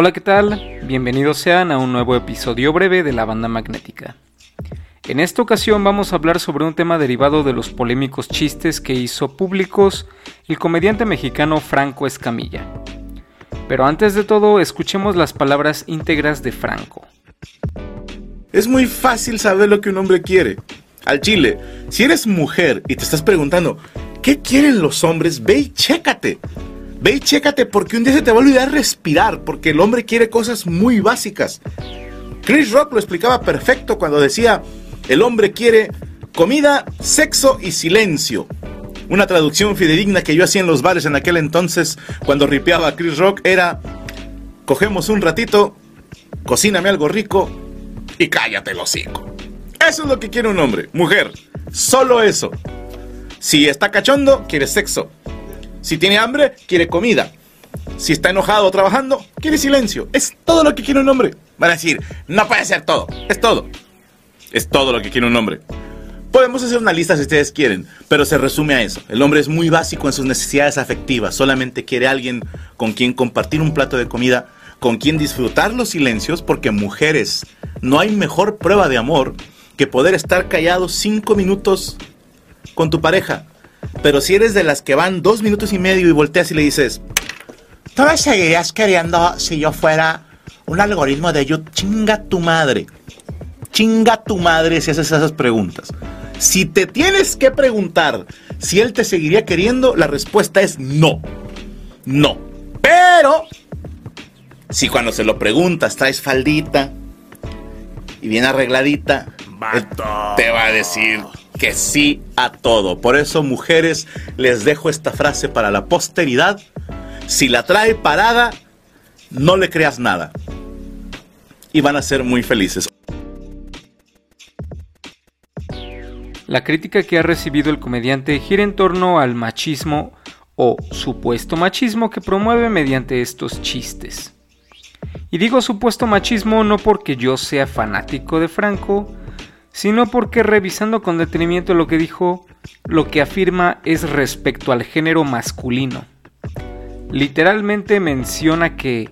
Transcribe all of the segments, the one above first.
Hola, ¿qué tal? Bienvenidos sean a un nuevo episodio breve de la banda magnética. En esta ocasión vamos a hablar sobre un tema derivado de los polémicos chistes que hizo públicos el comediante mexicano Franco Escamilla. Pero antes de todo, escuchemos las palabras íntegras de Franco. Es muy fácil saber lo que un hombre quiere. Al chile, si eres mujer y te estás preguntando, ¿qué quieren los hombres? Ve y chécate. Ve y chécate porque un día se te va a olvidar respirar, porque el hombre quiere cosas muy básicas. Chris Rock lo explicaba perfecto cuando decía, el hombre quiere comida, sexo y silencio. Una traducción fidedigna que yo hacía en los bares en aquel entonces cuando ripeaba Chris Rock era, cogemos un ratito, cocíname algo rico y cállate el hocico. Eso es lo que quiere un hombre, mujer, solo eso. Si está cachondo, quiere sexo. Si tiene hambre, quiere comida. Si está enojado trabajando, quiere silencio. Es todo lo que quiere un hombre. Van a decir, no puede ser todo, es todo. Es todo lo que quiere un hombre. Podemos hacer una lista si ustedes quieren, pero se resume a eso. El hombre es muy básico en sus necesidades afectivas, solamente quiere alguien con quien compartir un plato de comida, con quien disfrutar los silencios, porque mujeres, no hay mejor prueba de amor que poder estar callado cinco minutos con tu pareja. Pero si eres de las que van dos minutos y medio y volteas y le dices, ¿tú me seguirías queriendo si yo fuera un algoritmo de YouTube? Chinga tu madre. Chinga tu madre si haces esas preguntas. Si te tienes que preguntar si él te seguiría queriendo, la respuesta es no. No. Pero, si cuando se lo preguntas traes faldita y bien arregladita, te va a decir que sí a todo. Por eso, mujeres, les dejo esta frase para la posteridad. Si la trae parada, no le creas nada. Y van a ser muy felices. La crítica que ha recibido el comediante gira en torno al machismo o supuesto machismo que promueve mediante estos chistes. Y digo supuesto machismo no porque yo sea fanático de Franco, sino porque revisando con detenimiento lo que dijo, lo que afirma es respecto al género masculino. Literalmente menciona que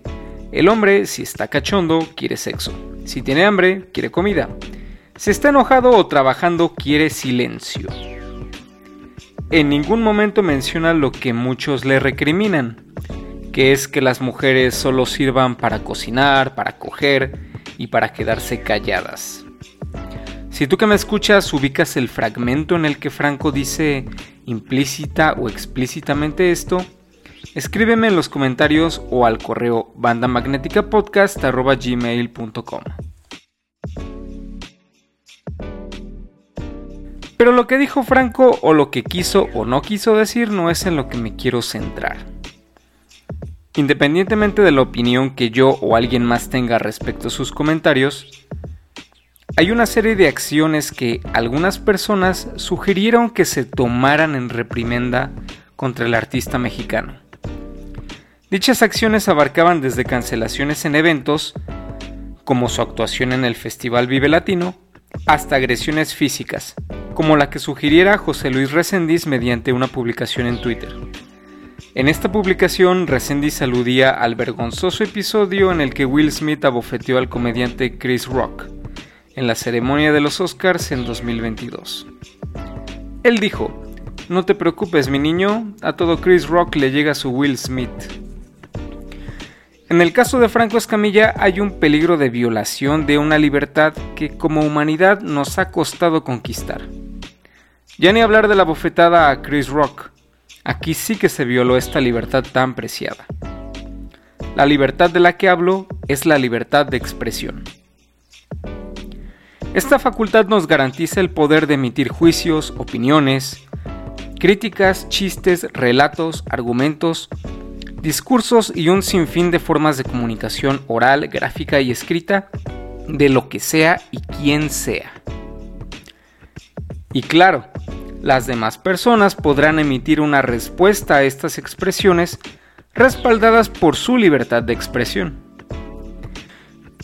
el hombre, si está cachondo, quiere sexo. Si tiene hambre, quiere comida. Si está enojado o trabajando, quiere silencio. En ningún momento menciona lo que muchos le recriminan, que es que las mujeres solo sirvan para cocinar, para coger y para quedarse calladas. Si tú que me escuchas ubicas el fragmento en el que Franco dice implícita o explícitamente esto, escríbeme en los comentarios o al correo bandamagnéticapodcast.gmail.com. Pero lo que dijo Franco o lo que quiso o no quiso decir no es en lo que me quiero centrar. Independientemente de la opinión que yo o alguien más tenga respecto a sus comentarios, hay una serie de acciones que algunas personas sugirieron que se tomaran en reprimenda contra el artista mexicano. Dichas acciones abarcaban desde cancelaciones en eventos, como su actuación en el Festival Vive Latino, hasta agresiones físicas, como la que sugiriera José Luis Resendiz mediante una publicación en Twitter. En esta publicación, Resendiz aludía al vergonzoso episodio en el que Will Smith abofeteó al comediante Chris Rock en la ceremonia de los Oscars en 2022. Él dijo, no te preocupes mi niño, a todo Chris Rock le llega su Will Smith. En el caso de Franco Escamilla hay un peligro de violación de una libertad que como humanidad nos ha costado conquistar. Ya ni hablar de la bofetada a Chris Rock. Aquí sí que se violó esta libertad tan preciada. La libertad de la que hablo es la libertad de expresión. Esta facultad nos garantiza el poder de emitir juicios, opiniones, críticas, chistes, relatos, argumentos, discursos y un sinfín de formas de comunicación oral, gráfica y escrita de lo que sea y quien sea. Y claro, las demás personas podrán emitir una respuesta a estas expresiones respaldadas por su libertad de expresión.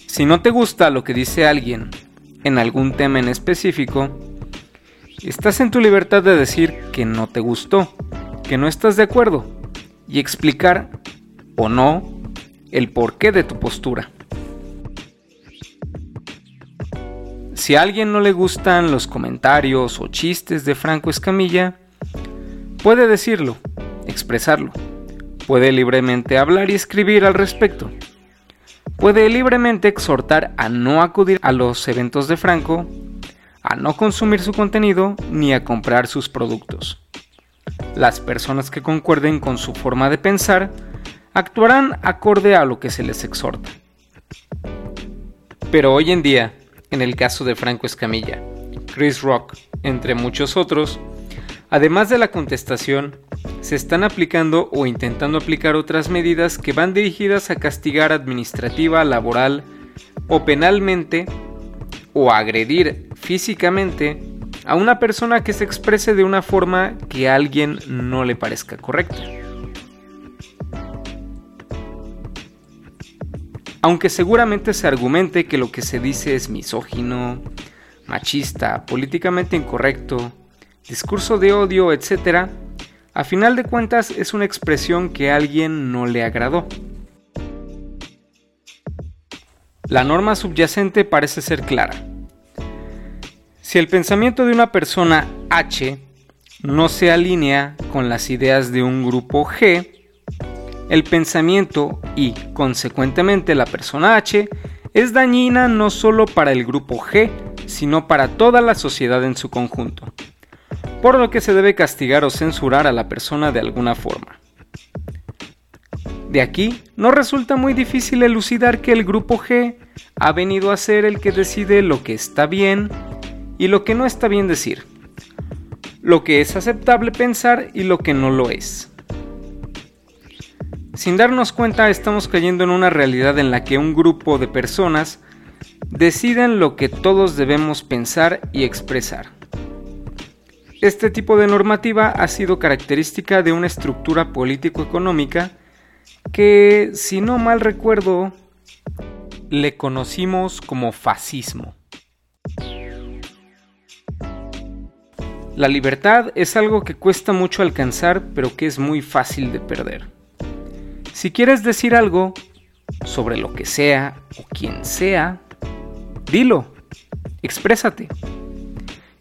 Si no te gusta lo que dice alguien en algún tema en específico, estás en tu libertad de decir que no te gustó, que no estás de acuerdo y explicar o no el porqué de tu postura. Si a alguien no le gustan los comentarios o chistes de Franco Escamilla, puede decirlo, expresarlo. Puede libremente hablar y escribir al respecto. Puede libremente exhortar a no acudir a los eventos de Franco, a no consumir su contenido ni a comprar sus productos. Las personas que concuerden con su forma de pensar actuarán acorde a lo que se les exhorta. Pero hoy en día, en el caso de Franco Escamilla, Chris Rock, entre muchos otros, además de la contestación, se están aplicando o intentando aplicar otras medidas que van dirigidas a castigar administrativa, laboral o penalmente o agredir físicamente a una persona que se exprese de una forma que a alguien no le parezca correcta. Aunque seguramente se argumente que lo que se dice es misógino, machista, políticamente incorrecto, discurso de odio, etc., a final de cuentas es una expresión que a alguien no le agradó. La norma subyacente parece ser clara. Si el pensamiento de una persona H no se alinea con las ideas de un grupo G, el pensamiento y, consecuentemente, la persona H es dañina no solo para el grupo G, sino para toda la sociedad en su conjunto, por lo que se debe castigar o censurar a la persona de alguna forma. De aquí, no resulta muy difícil elucidar que el grupo G ha venido a ser el que decide lo que está bien y lo que no está bien decir, lo que es aceptable pensar y lo que no lo es. Sin darnos cuenta estamos cayendo en una realidad en la que un grupo de personas deciden lo que todos debemos pensar y expresar. Este tipo de normativa ha sido característica de una estructura político-económica que, si no mal recuerdo, le conocimos como fascismo. La libertad es algo que cuesta mucho alcanzar pero que es muy fácil de perder. Si quieres decir algo sobre lo que sea o quien sea, dilo, exprésate.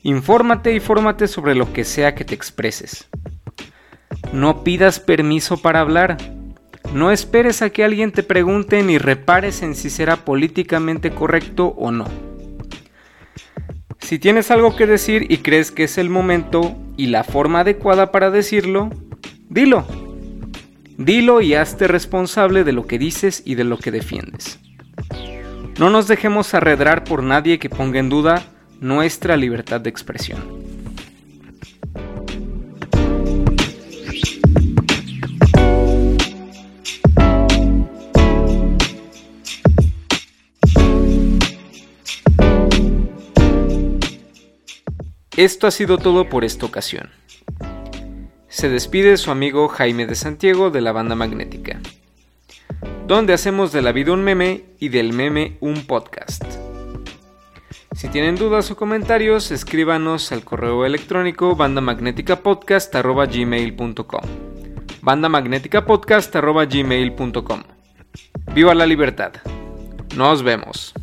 Infórmate y fórmate sobre lo que sea que te expreses. No pidas permiso para hablar. No esperes a que alguien te pregunte ni repares en si será políticamente correcto o no. Si tienes algo que decir y crees que es el momento y la forma adecuada para decirlo, dilo. Dilo y hazte responsable de lo que dices y de lo que defiendes. No nos dejemos arredrar por nadie que ponga en duda nuestra libertad de expresión. Esto ha sido todo por esta ocasión. Se despide su amigo Jaime de Santiago de la banda magnética, donde hacemos de la vida un meme y del meme un podcast. Si tienen dudas o comentarios, escríbanos al correo electrónico bandamagnéticapodcast.gmail.com bandamagnéticapodcast.gmail.com Viva la libertad. Nos vemos.